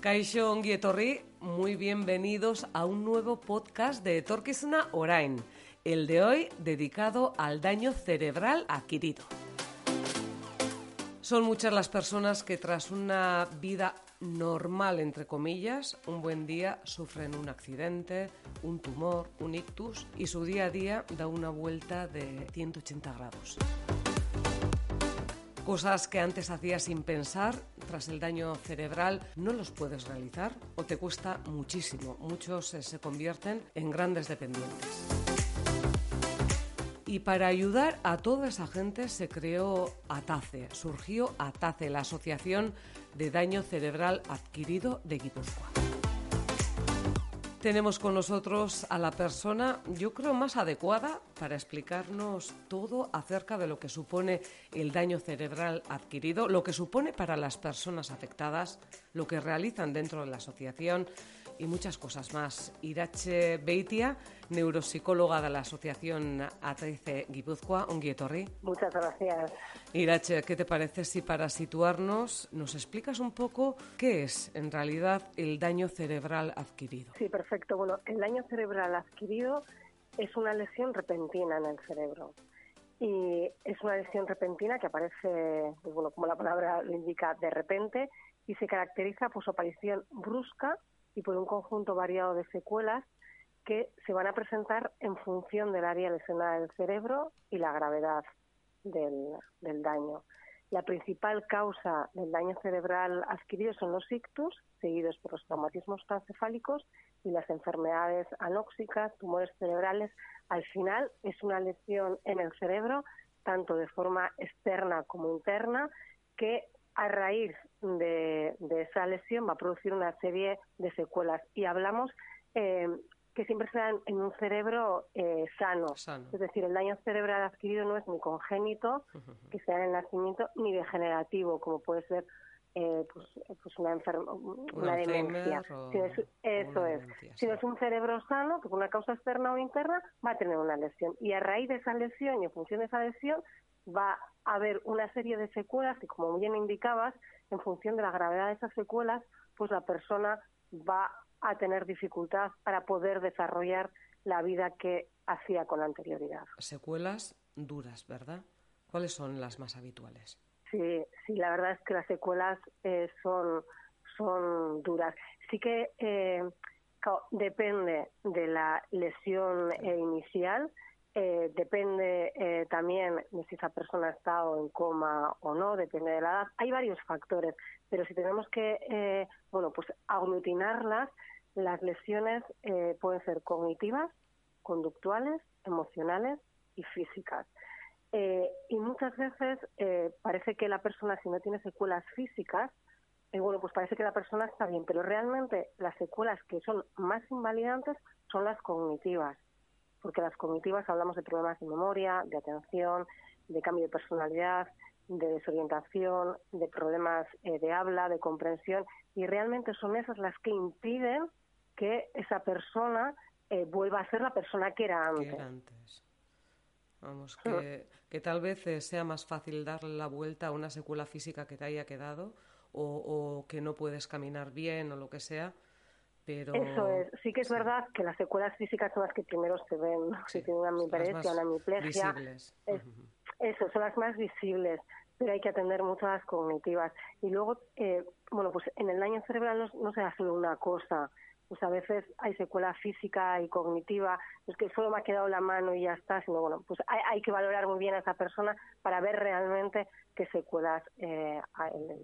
Kaixo Ongietorri, muy bienvenidos a un nuevo podcast de Torquisuna Orain, el de hoy dedicado al daño cerebral adquirido. Son muchas las personas que tras una vida normal, entre comillas, un buen día sufren un accidente, un tumor, un ictus y su día a día da una vuelta de 180 grados. Cosas que antes hacías sin pensar, tras el daño cerebral, no los puedes realizar o te cuesta muchísimo. Muchos eh, se convierten en grandes dependientes. Y para ayudar a toda esa gente se creó ATACE, surgió ATACE, la Asociación de Daño Cerebral Adquirido de Guipúzcoa. Tenemos con nosotros a la persona, yo creo, más adecuada para explicarnos todo acerca de lo que supone el daño cerebral adquirido, lo que supone para las personas afectadas, lo que realizan dentro de la asociación y muchas cosas más. Irache Beitia, neuropsicóloga de la Asociación A13 Guipúzcoa, Ongietorri. Muchas gracias. Irache, ¿qué te parece si para situarnos nos explicas un poco qué es en realidad el daño cerebral adquirido? Sí, perfecto. Bueno, el daño cerebral adquirido es una lesión repentina en el cerebro. Y es una lesión repentina que aparece, pues bueno, como la palabra lo indica, de repente y se caracteriza por su aparición brusca y por un conjunto variado de secuelas que se van a presentar en función del área lesionada del cerebro y la gravedad del, daño. La principal causa del daño cerebral adquirido son los ictus, seguidos por los traumatismos pancefálicos y las enfermedades anóxicas, tumores cerebrales. Al final es una lesión en el cerebro, tanto de forma externa como interna, que a raíz de, esa lesión va a producir una serie de secuelas. Y hablamos eh, que siempre se dan en un cerebro eh, sano. Es decir, el daño cerebral adquirido no es ni congénito, que sea en el nacimiento, ni degenerativo, como puede ser eh, pues, pues, una, una demencia. eso es. Si no es un cerebro sano, que por una causa externa o interna, va a tener una lesión. Y a raíz de esa lesión y en función de esa lesión, va a haber una serie de secuelas que, como bien indicabas, en función de la gravedad de esas secuelas, pues la persona va a tener dificultad para poder desarrollar la vida que hacía con anterioridad. Secuelas duras, ¿verdad? ¿Cuáles son las más habituales? Sí, sí, la verdad es que las secuelas eh, son, son duras. Sí que eh, depende de la lesión eh, inicial, eh, depende eh, también de si esa persona ha estado en coma o no, depende de la edad. Hay varios factores, pero si tenemos que, eh, bueno, pues aglutinarlas, las lesiones pueden ser cognitivas, conductuales, emocionales y físicas. y muchas veces parece que la persona, si no tiene secuelas físicas, bueno, pues parece que la persona está bien, pero realmente las secuelas que son más invalidantes son las cognitivas porque las cognitivas hablamos de problemas de memoria, de atención, de cambio de personalidad, de desorientación, de problemas eh, de habla, de comprensión, y realmente son esas las que impiden que esa persona eh, vuelva a ser la persona que era antes. Vamos, que, que tal vez eh, sea más fácil darle la vuelta a una secuela física que te haya quedado o, o que no puedes caminar bien o lo que sea, eso es. Sí que es verdad que las secuelas físicas son las que primero se ven. si tiene una hemiparesia, una hemiplegia. Eso, son las más visibles, pero hay que atender las cognitivas. Y luego, eh, bueno, pues en el daño cerebral no, se hace una cosa pues a veces hay secuela física y cognitiva, es que solo me ha quedado la mano y ya está, sino bueno, pues hay, que valorar muy bien a esa persona para ver realmente qué secuelas eh,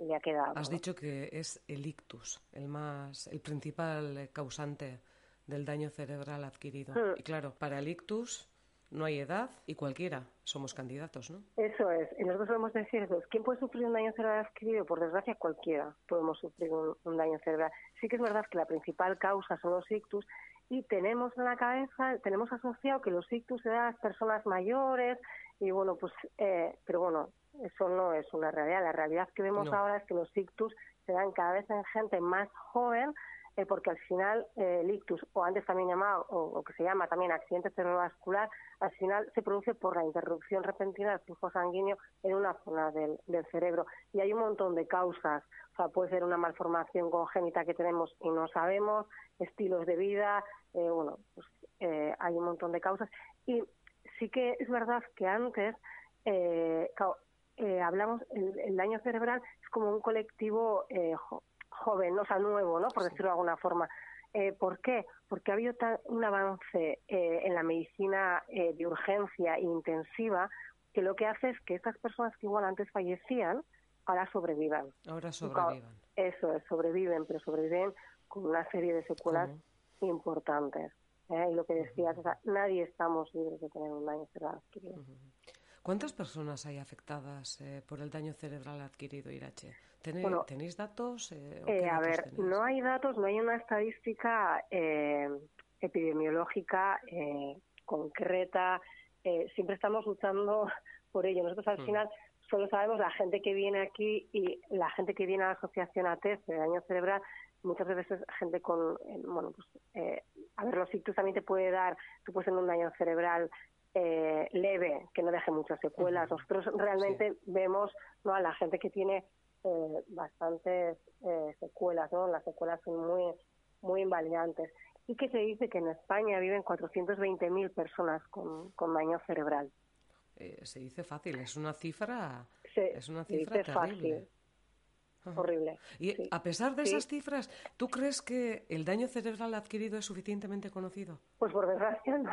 le ha quedado. Has dicho que es el ictus, el más, el principal causante del daño cerebral adquirido. Hmm. Y claro, para el ictus no hay edad y cualquiera somos candidatos, ¿no? Eso es. Y nosotros podemos decir eso. ¿Quién puede sufrir un daño cerebral adquirido? Por desgracia, cualquiera podemos sufrir un, daño cerebral. Sí que es verdad que la principal causa son los ictus y tenemos en la cabeza, tenemos asociado que los ictus se dan a las personas mayores y bueno, pues, eh, pero bueno, eso no es una realidad. La realidad que vemos ahora es que los ictus se dan cada vez en gente más joven eh, porque al final eh, el ictus, o antes también llamado, o, que se llama también accidente cerebrovascular, al final se produce por la interrupción repentina del flujo sanguíneo en una zona del, cerebro. Y hay un montón de causas. O sea, puede ser una malformación congénita que tenemos y no sabemos, estilos de vida, eh, bueno, pues hay un montón de causas. Y sí que es verdad que antes, hablamos, el, daño cerebral es como un colectivo joven, o sea, nuevo, ¿no? Por decirlo de alguna forma. Eh, ¿Por qué? Porque ha habido un avance eh, en la medicina eh, de urgencia intensiva que lo que hace es que estas personas que igual antes fallecían, ahora sobrevivan. Ahora sobrevivan. Eso es, sobreviven, pero sobreviven con una serie de secuelas importantes. Y lo que decías, o sea, nadie estamos libres de tener un daño cerebral adquirido. ¿Cuántas personas hay afectadas por el daño cerebral adquirido, Irache? ¿Tenéis, datos? Eh, eh, a ver, no hay datos, no hay una estadística eh, epidemiológica concreta. siempre estamos luchando por ello. Nosotros al mm. final solo sabemos la gente que viene aquí y la gente que viene a la asociación ATES de daño cerebral, muchas veces gente con, bueno, pues, a ver, los ictus también te puede dar, tú puedes tener un daño cerebral leve, que no deje muchas secuelas. Nosotros realmente vemos ¿no? a la gente que tiene eh, bastantes eh, secuelas, ¿no? Las secuelas son muy, muy invalidantes. Y que se dice que en España viven 420.000 personas con, con daño cerebral. Eh, se dice fácil, es una cifra, es una cifra terrible. Fácil. Horrible. Y a pesar de esas cifras, ¿tú crees que el daño cerebral adquirido es suficientemente conocido? Pues por desgracia no.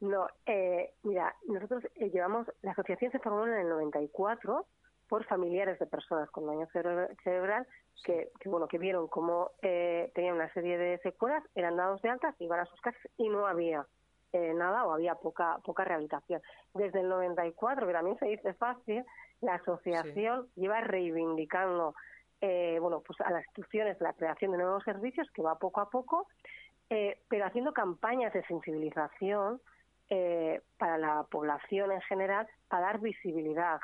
No, eh, mira, nosotros llevamos, la asociación se formó en el 94 por familiares de personas con daño cerebral que, bueno que vieron cómo eh, tenían una serie de secuelas, eran dados de altas, iban a sus casas y no había eh, nada o había poca poca rehabilitación. Desde el 94, que también se dice fácil, la asociación lleva reivindicando eh, bueno pues a las instituciones la creación de nuevos servicios que va poco a poco, eh, pero haciendo campañas de sensibilización para la población en general para dar visibilidad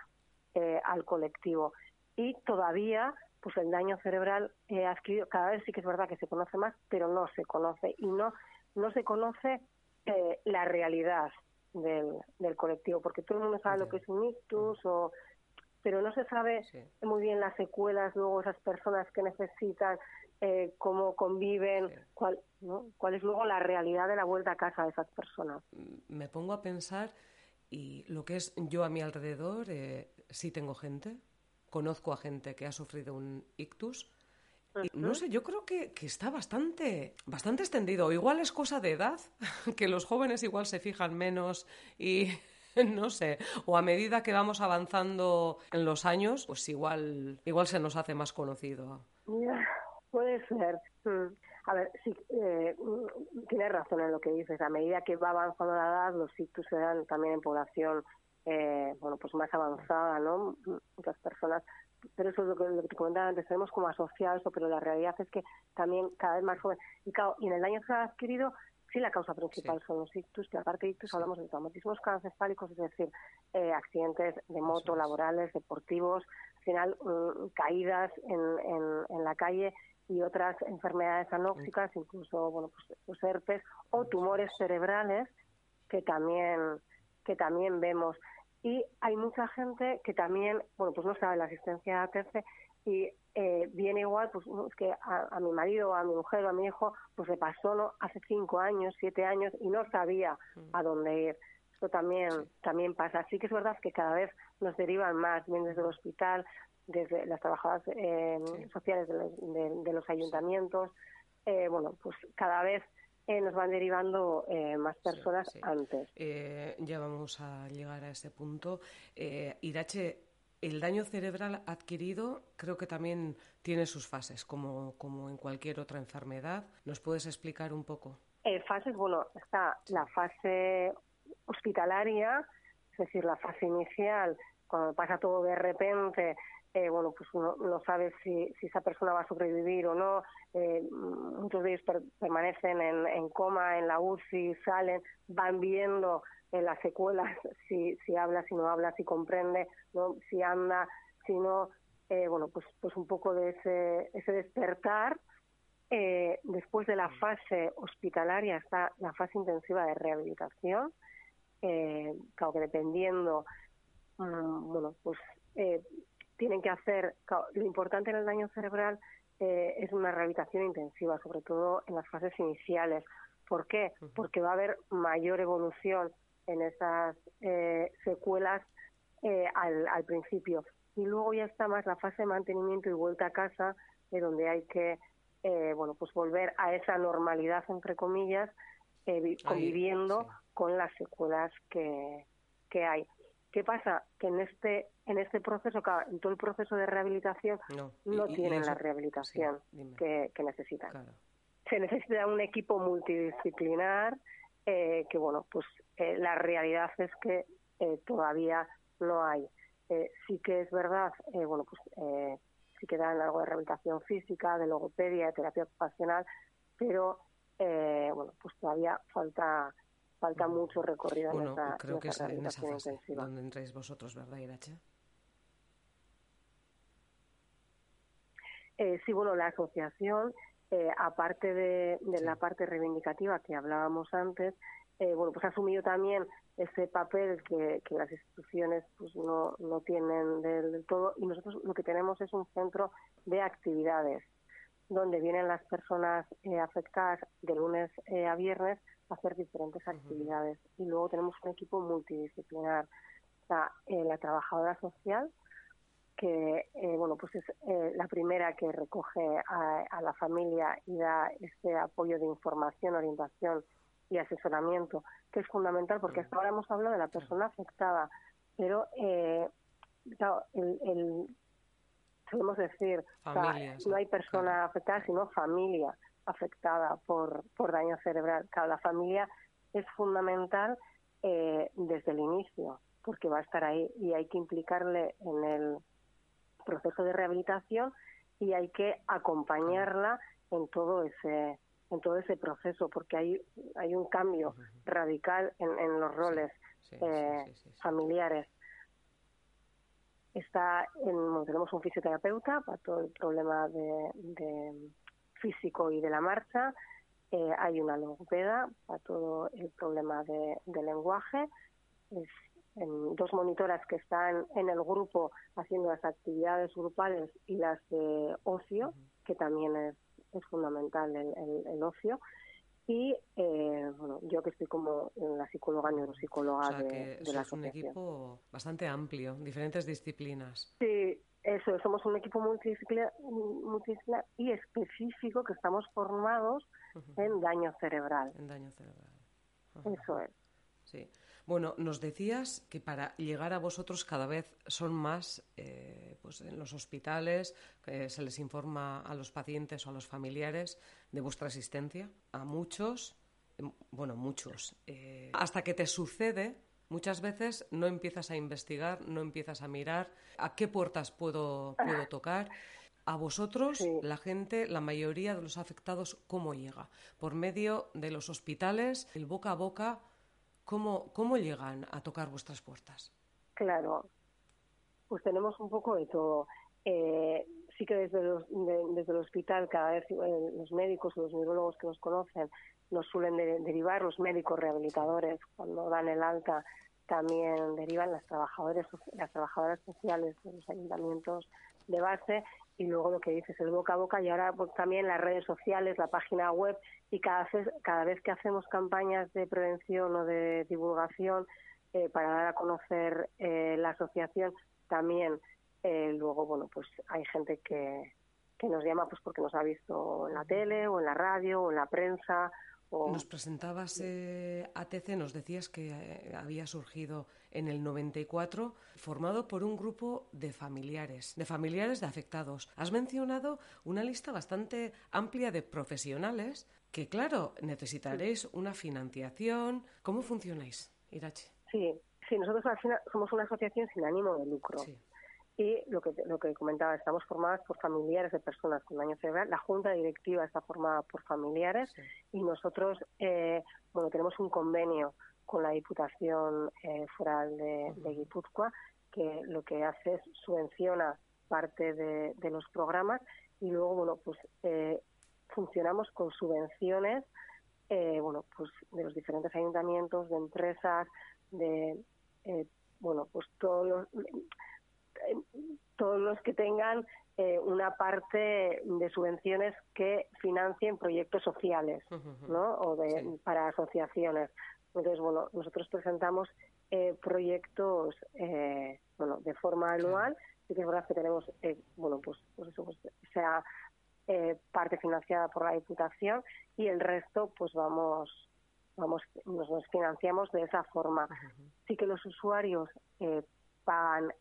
eh, al colectivo. Y todavía, pues el daño cerebral eh, adquirido, cada vez sí que es verdad que se conoce más, pero no se conoce y no, no se conoce eh, la realidad del, del colectivo, porque todo el mundo sabe lo que es un ictus o pero no se sabe muy bien las secuelas, luego esas personas que necesitan, eh, cómo conviven, cuál, ¿no? cuál es luego la realidad de la vuelta a casa de esas personas. Me pongo a pensar y lo que es yo a mi alrededor, eh, sí tengo gente, conozco a gente que ha sufrido un ictus. Y no sé, yo creo que, que, está bastante, bastante extendido. Igual es cosa de edad, que los jóvenes igual se fijan menos y no sé, o a medida que vamos avanzando en los años, pues igual, igual se nos hace más conocido. puede ser. Mm. A ver, sí, eh, tienes razón en lo que dices. A medida que va avanzando la edad, los ictus se dan también en población, eh, bueno, pues más avanzada, ¿no? Muchas personas. Pero eso es lo que, lo que te comentaba antes, tenemos como asociado eso, pero la realidad es que también cada vez más joven. Y claro, y en el daño que ha adquirido, sí la causa principal son los ictus, que aparte de ictus hablamos de traumatismos craneoencefálicos, es decir, eh, accidentes de moto, laborales, deportivos, al final mm, caídas en, en, en la calle y otras enfermedades anóxicas, incluso bueno, pues, los herpes o tumores cerebrales que también que también vemos y hay mucha gente que también bueno pues no sabe la existencia de ATC y eh, viene igual pues es que a, mi marido a mi mujer o a mi hijo pues le pasó no hace cinco años siete años y no sabía a dónde ir. Esto también también pasa. Así que es verdad que cada vez nos derivan más bien desde el hospital desde las trabajadoras eh, sociales de los, ayuntamientos, eh, bueno, pues cada vez eh, nos van derivando más personas antes. ya vamos a llegar a ese punto. Irache, el daño cerebral adquirido creo que también tiene sus fases, como, como en cualquier otra enfermedad. ¿Nos puedes explicar un poco? fases, bueno, está la fase hospitalaria, es decir, la fase inicial, cuando pasa todo de repente, eh, bueno, pues uno no sabe si, si, esa persona va a sobrevivir o no. Eh, muchos de ellos permanecen en, en, coma, en la UCI, salen, van viendo eh, las secuelas, si, si habla, si no habla, si comprende, ¿no? si anda, si no. bueno, pues, pues un poco de ese, ese despertar. eh, después de la fase hospitalaria está la fase intensiva de rehabilitación, eh, claro que dependiendo, mm, bueno, pues eh, tienen que hacer, lo importante en el daño cerebral eh, es una rehabilitación intensiva, sobre todo en las fases iniciales. ¿Por qué? Porque va a haber mayor evolución en esas eh, secuelas eh, al, al, principio. Y luego ya está más la fase de mantenimiento y vuelta a casa, de donde hay que bueno pues volver a esa normalidad, entre comillas, conviviendo con las secuelas que, que hay. ¿Qué pasa? Que en este en este proceso, en todo el proceso de rehabilitación, no, tienen la rehabilitación que, necesitan. Se necesita un equipo multidisciplinar eh, que, bueno, pues eh, la realidad es que eh, todavía no hay. sí que es verdad, bueno, pues sí que dan algo de rehabilitación física, de logopedia, de terapia ocupacional, pero, bueno, pues todavía falta falta mucho recorrido en esa, creo que es en esa fase donde entráis vosotros, ¿verdad, Irache? Eh, sí, bueno, la asociación, eh, aparte de, la parte reivindicativa que hablábamos antes, eh, bueno, pues ha asumido también ese papel que, las instituciones pues no, no tienen del, todo. Y nosotros lo que tenemos es un centro de actividades donde vienen las personas afectadas de lunes a viernes hacer diferentes actividades. Y luego tenemos un equipo multidisciplinar. Está eh, la trabajadora social, que eh, bueno pues es eh, la primera que recoge a, la familia y da este apoyo de información, orientación y asesoramiento, que es fundamental porque hasta ahora hemos hablado de la persona afectada, pero claro, el, el, podemos decir, no hay persona afectada, sino familia afectada por, por daño cerebral. Cada familia es fundamental eh, desde el inicio, porque va a estar ahí y hay que implicarle en el proceso de rehabilitación y hay que acompañarla en todo ese en todo ese proceso porque hay hay un cambio radical en, en los roles eh, familiares. Está en, tenemos un fisioterapeuta para todo el problema de físico y de la marcha. Eh, hay una logopeda para todo el problema de, lenguaje. dos monitoras que están en el grupo haciendo las actividades grupales y las de ocio, que también es, es fundamental el, ocio. Y eh, bueno, yo que estoy como la psicóloga neuropsicóloga de, de la es un equipo bastante amplio, diferentes disciplinas. Sí, eso, somos un equipo multidisciplinar, y específico que estamos formados en daño cerebral. En daño cerebral. Eso es. Sí. Bueno, nos decías que para llegar a vosotros cada vez son más eh, pues en los hospitales, que se les informa a los pacientes o a los familiares de vuestra asistencia. A muchos, em, bueno, muchos. Eh, hasta que te sucede Muchas veces no empiezas a investigar, no empiezas a mirar a qué puertas puedo, puedo tocar. A vosotros, la gente, la mayoría de los afectados, ¿cómo llega? Por medio de los hospitales, el boca a boca, ¿cómo, cómo llegan a tocar vuestras puertas? Claro, pues tenemos un poco de todo. Eh, sí que desde, desde el hospital cada vez eh, los médicos o los neurólogos que nos conocen nos suelen derivar los médicos rehabilitadores cuando dan el alta también derivan las trabajadoras las trabajadoras sociales de los ayuntamientos de base y luego lo que dices el boca a boca y ahora pues, también las redes sociales la página web y cada vez cada vez que hacemos campañas de prevención o de divulgación eh, para dar a conocer eh, la asociación también eh, luego bueno pues hay gente que que nos llama pues porque nos ha visto en la tele o en la radio o en la prensa nos presentabas eh, ATC, nos decías que eh, había surgido en el 94, formado por un grupo de familiares, de familiares de afectados. Has mencionado una lista bastante amplia de profesionales que, claro, necesitaréis una financiación. ¿Cómo funcionáis, Irache? Sí, sí, nosotros somos una asociación sin ánimo de lucro. Sí. Y lo que, lo que comentaba, estamos formadas por familiares de personas con daño cerebral. La junta directiva está formada por familiares y nosotros, eh, bueno, tenemos un convenio con la Diputación eh, Foral de, Guipúzcoa que lo que hace es subvenciona parte de, los programas y luego, bueno, pues eh, funcionamos con subvenciones, eh, bueno, pues de los diferentes ayuntamientos, de empresas, de, eh, bueno, pues todos los, todos los que tengan una parte de subvenciones que financien proyectos sociales, ¿no? O de, para asociaciones. Entonces, bueno, nosotros presentamos proyectos, bueno, de forma anual sí que es verdad que tenemos, eh, bueno, pues, pues eso, pues, sea eh, parte financiada por la Diputación y el resto, pues vamos, vamos, nos, financiamos de esa forma. Sí que los usuarios eh, pagan,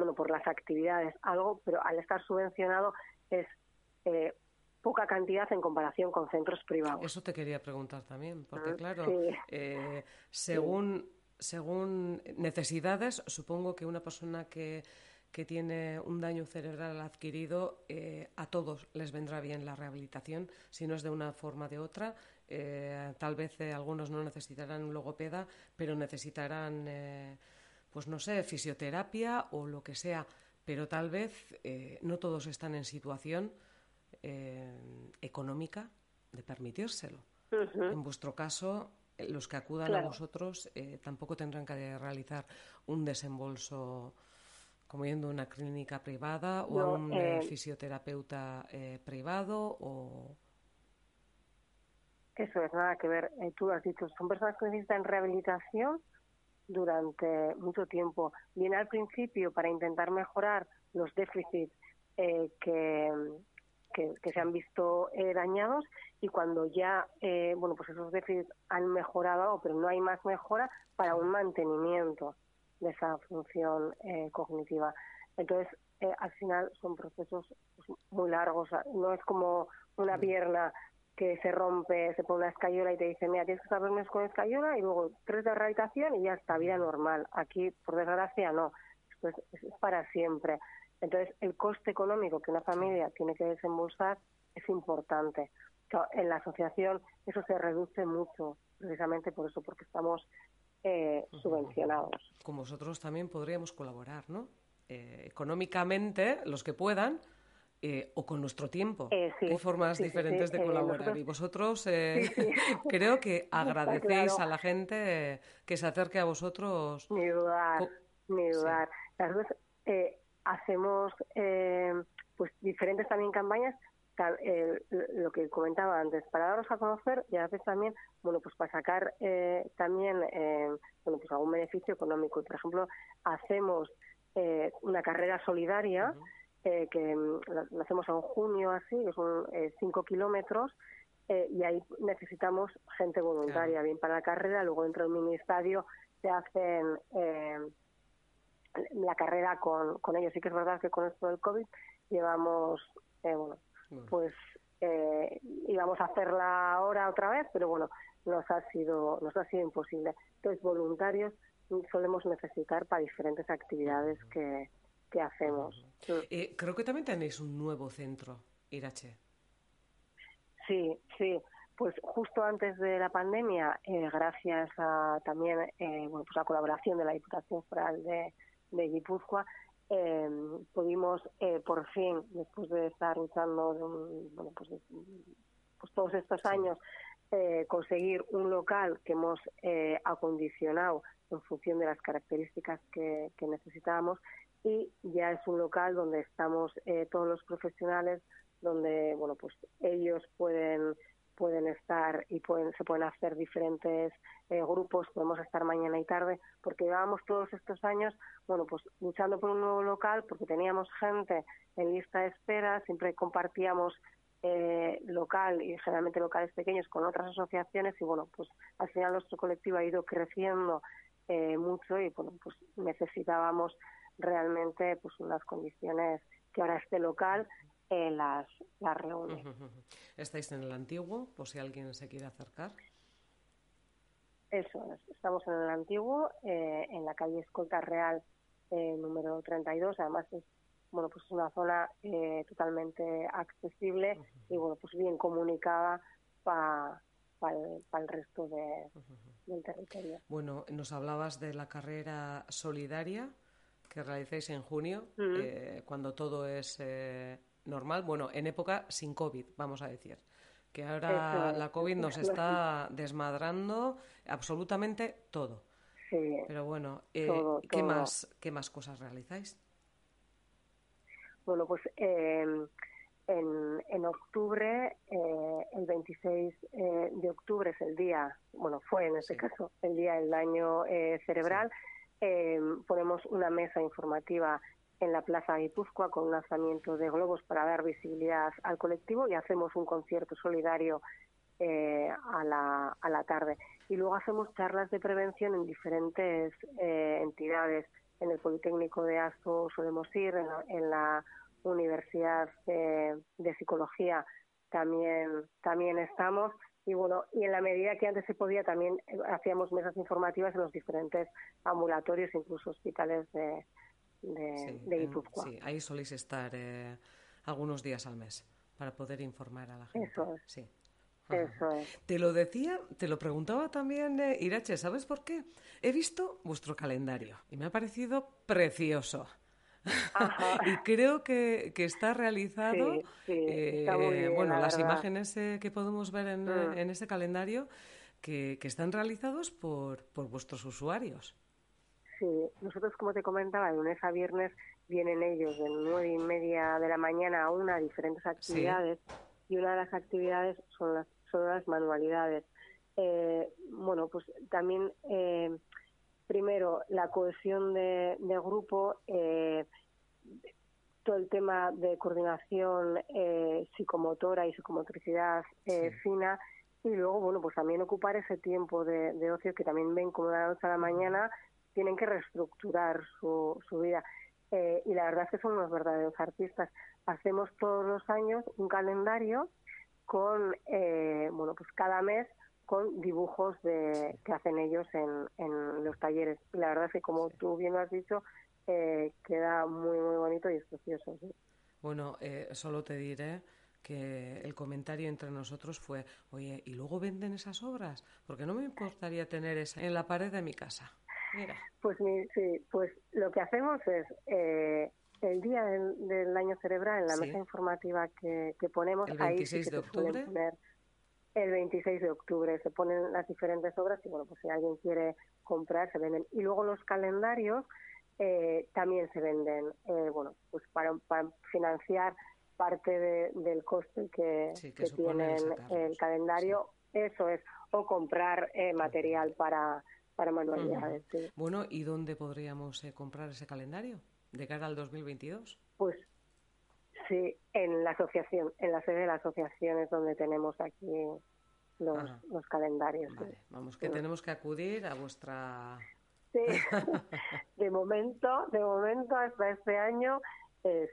bueno, por las actividades algo, pero al estar subvencionado es poca cantidad en comparación con centros privados. Eso te quería preguntar también, porque claro, según según necesidades, supongo que una persona que, que tiene un daño cerebral adquirido, eh, a todos les vendrá bien la rehabilitación, si no es de una forma o de otra. Eh, tal vez eh, algunos no necesitarán un logopeda, pero necesitarán, pues no sé, fisioterapia o lo que sea. Pero tal vez no todos están en situación económica de permitírselo. En vuestro caso, los que acudan a vosotros eh, tampoco tendrán que realizar un desembolso como yendo a una clínica privada o a un eh, fisioterapeuta eh, privado o eso es nada que ver tú has dicho son personas que necesitan rehabilitación durante mucho tiempo. Bien al principio para intentar mejorar los déficits que que, se han visto eh, dañados y cuando ya eh, bueno pues esos déficits han mejorado pero no hay más mejora para un mantenimiento de esa función eh, cognitiva. Entonces al final son procesos pues, muy largos no es como una pierna que se rompe, se pone una escayola y te dice, mira, tienes que estar meses con escayola y luego tres de rehabilitación y ya está, vida normal. Aquí, por desgracia, no. Esto es para siempre. Entonces, el coste económico que una familia tiene que desembolsar es importante. En la asociación eso se reduce mucho, precisamente por eso, porque estamos eh, subvencionados. Con vosotros también podríamos colaborar, ¿no? Eh, económicamente, los que puedan, eh, o con nuestro tiempo. Hay formas diferentes de colaborar. y vosotros creo que agradecéis a la gente que se acerque a vosotros. Ni dudar, ni dudar. Las hacemos eh, pues diferentes también campañas eh, lo que comentaba antes para daros a conocer y a veces también bueno pues para sacar eh, también bueno pues algún beneficio económico y por ejemplo hacemos una carrera solidaria que la, hacemos en junio así que son cinco kilómetros y ahí necesitamos gente voluntaria bien para la carrera luego dentro del ministerio se hacen la carrera con, con ellos. Sí que es verdad que con esto del COVID llevamos, eh, bueno, pues eh, íbamos a hacerla ahora otra vez, pero bueno, nos ha sido, nos ha sido imposible. Entonces, voluntarios solemos necesitar para diferentes actividades que, que hacemos. Eh, creo que también tenéis un nuevo centro, Irache. Sí, sí. Pues justo antes de la pandemia, gracias a también bueno, pues la colaboración de la Diputación Foral de, de Guipúzcoa, em, pudimos eh, por fin, después de estar luchando bueno, pues, pues, todos estos años, eh, conseguir un local que hemos eh, acondicionado en función de las características que, que, necesitábamos y ya es un local donde estamos todos los profesionales, donde bueno pues ellos pueden pueden estar y pueden, se pueden hacer diferentes eh, grupos, podemos estar mañana y tarde, porque llevábamos todos estos años, bueno, pues luchando por un nuevo local, porque teníamos gente en lista de espera, siempre compartíamos eh, local y generalmente locales pequeños con otras asociaciones y bueno, pues al final nuestro colectivo ha ido creciendo eh, mucho y bueno, pues necesitábamos realmente pues unas condiciones que ahora este local eh, las, las reúne. ¿Estáis en el antiguo, por si alguien se quiere acercar? Eso estamos en el antiguo, eh, en la calle Escolta Real eh, número 32, además es bueno pues una zona eh, totalmente accesible y bueno pues bien comunicada para el, resto de, del territorio. Bueno, nos hablabas de la carrera solidaria que realizáis en junio, cuando todo es normal, bueno, en época sin COVID, vamos a decir. Que ahora la COVID nos está desmadrando absolutamente todo. Sí, Pero bueno, eh, ¿qué, Más, ¿qué más cosas realizáis? Bueno, pues em, en, en, octubre, eh, el 26 eh, de octubre es el día, bueno, fue en este caso el día del daño cerebral. Em, ponemos una mesa informativa en la Plaza de Guipúzcoa con un lanzamiento de globos para dar visibilidad al colectivo y hacemos un concierto solidario eh, a, la, a la tarde. Y luego hacemos charlas de prevención en diferentes eh, entidades. En el Politécnico de Asto solemos ir, en la, Universidad de, Psicología también, también estamos. Y bueno, y en la medida que antes se podía, también eh, hacíamos mesas informativas en los diferentes ambulatorios, incluso hospitales de, de, Guipúzcoa. Sí, ahí soléis estar eh, algunos días al mes para poder informar a la gente. Eso es. Sí. Eso es. Te lo decía, te lo preguntaba también eh, Irache, ¿sabes por qué? He visto vuestro calendario y me ha parecido precioso. y creo que, que está realizado. Sí, está muy eh, bueno, las imágenes eh, que podemos ver en, mm. en ese calendario que, que, están realizados por, por vuestros usuarios. Sí, nosotros, como te comentaba, de lunes a viernes vienen ellos de nueve y media de la mañana a una a diferentes actividades y una de las actividades son las, son las manualidades. Eh, bueno, pues también, eh, la cohesión de, grupo, eh, todo el tema de coordinación psicomotora y psicomotricidad fina y luego, bueno, pues también ocupar ese tiempo de, de ocio que también ven como de la noche a la mañana tienen que reestructurar su, su vida. Eh, y la verdad es que son unos verdaderos artistas. Hacemos todos los años un calendario con, eh, bueno, pues cada mes con dibujos de, que hacen ellos en, en los talleres. Y la verdad es que, como tú bien lo has dicho, eh, queda muy, muy bonito y es precioso. Bueno, solo te diré que el comentario entre nosotros fue, oye, ¿y luego venden esas obras? Porque no me importaría tener esa en la pared de mi casa. Pues sí, pues lo que hacemos es eh, el día del, año cerebral en la mesa informativa que, ponemos el 26 de octubre. El 26 de octubre se ponen las diferentes obras y bueno, pues si alguien quiere comprar se venden y luego los calendarios eh, también se venden, eh, bueno, pues para, financiar parte del coste que, que, tienen el calendario, eso es, o comprar material para para manualidades. Bueno, ¿y dónde podríamos eh, comprar ese calendario de cara al 2022? Pues sí, en la asociación, en la sede de la asociación es donde tenemos aquí los, los calendarios. Vamos, que tenemos que acudir a vuestra... Sí, de momento, de momento hasta este año eh,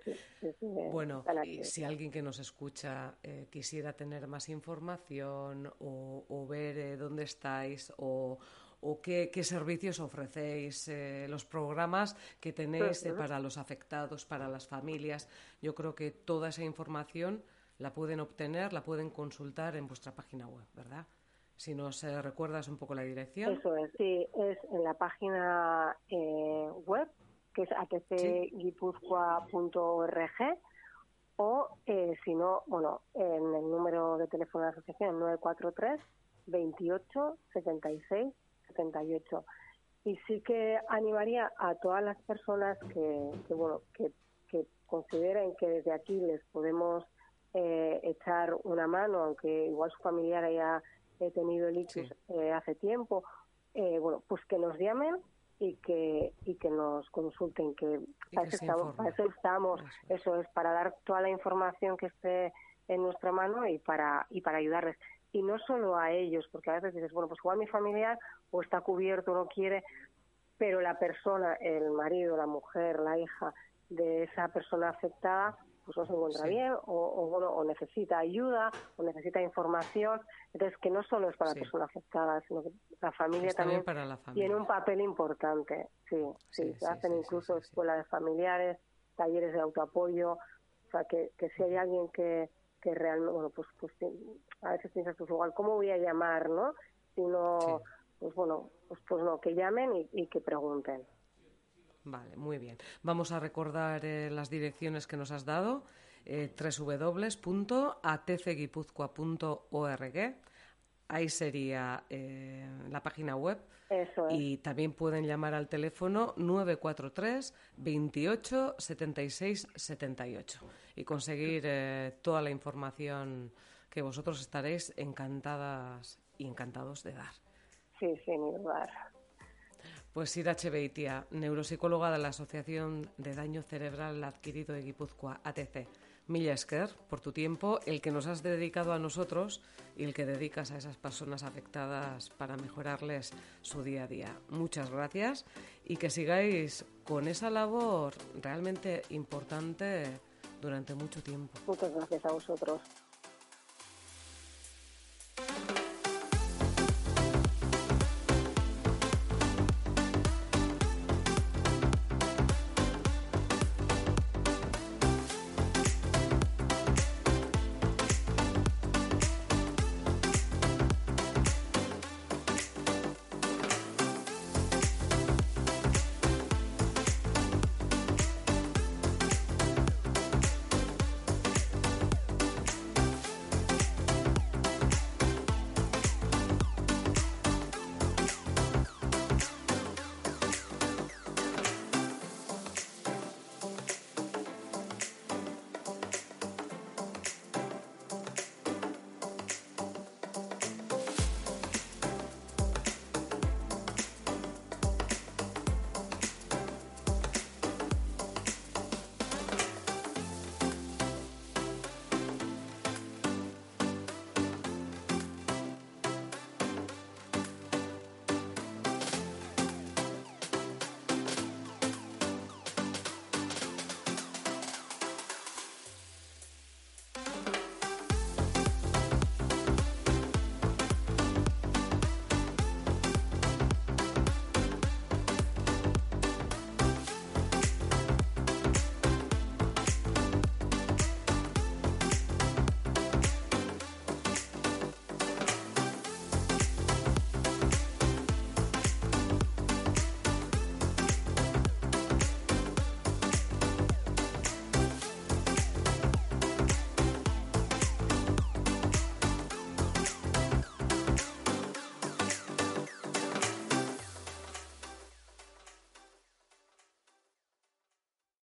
bueno, si alguien que nos escucha eh, quisiera tener más información o, ver dónde estáis o, o qué, servicios ofrecéis, eh, los programas que tenéis eh, para los afectados, para las familias. Yo creo que toda esa información la pueden obtener, la pueden consultar en vuestra página web, ¿verdad? Si nos eh, recuerdas un poco la dirección. Eso es, sí, es en la página web, que es atcguipuzcoa.org, o si no, bueno, en el número de teléfono de la asociación 943 28 76 78. Y sí que animaría a todas las personas que, bueno, que, consideren que desde aquí les podemos eh, echar una mano, aunque igual su familiar haya tenido el ictus eh, hace tiempo, eh, bueno, pues que nos llamen y que y que nos consulten que, para, eso estamos, eso es para dar toda la información que esté en nuestra mano y para y para ayudarles. Y no solo a ellos, porque a veces dices, bueno, pues igual mi familiar o está cubierto o no quiere, pero la persona, el marido, la mujer, la hija de esa persona afectada, pues no se encuentra bien o, bueno, o necesita ayuda o necesita información. Entonces, que no solo es para la persona afectada, sino que la familia también, tiene un papel importante. Sí, sí, se hacen incluso escuelas de familiares, talleres de autoapoyo. O sea, que, que si hay alguien que, que realmente, bueno, pues, pues a veces piensas, pues igual, ¿cómo voy a llamar, no? Si no, pues bueno, pues, pues no, que llamen y, que pregunten. Vale, muy bien. Vamos a recordar eh, las direcciones que nos has dado. eh, www.atcguipuzcoa.org. Ahí sería eh, la página web. Eso es. Y también pueden llamar al teléfono 943 28 76 78 y conseguir eh, toda la información que vosotros estaréis encantadas y encantados de dar. Sí, sin dudar. Pues Irache Beitia, neuropsicóloga de la Asociación de Daño Cerebral Adquirido de Guipúzcoa, ATC. Milla Esker, por tu tiempo, el que nos has dedicado a nosotros y el que dedicas a esas personas afectadas para mejorarles su día a día. Muchas gracias y que sigáis con esa labor realmente importante durante mucho tiempo. Muchas gracias a vosotros.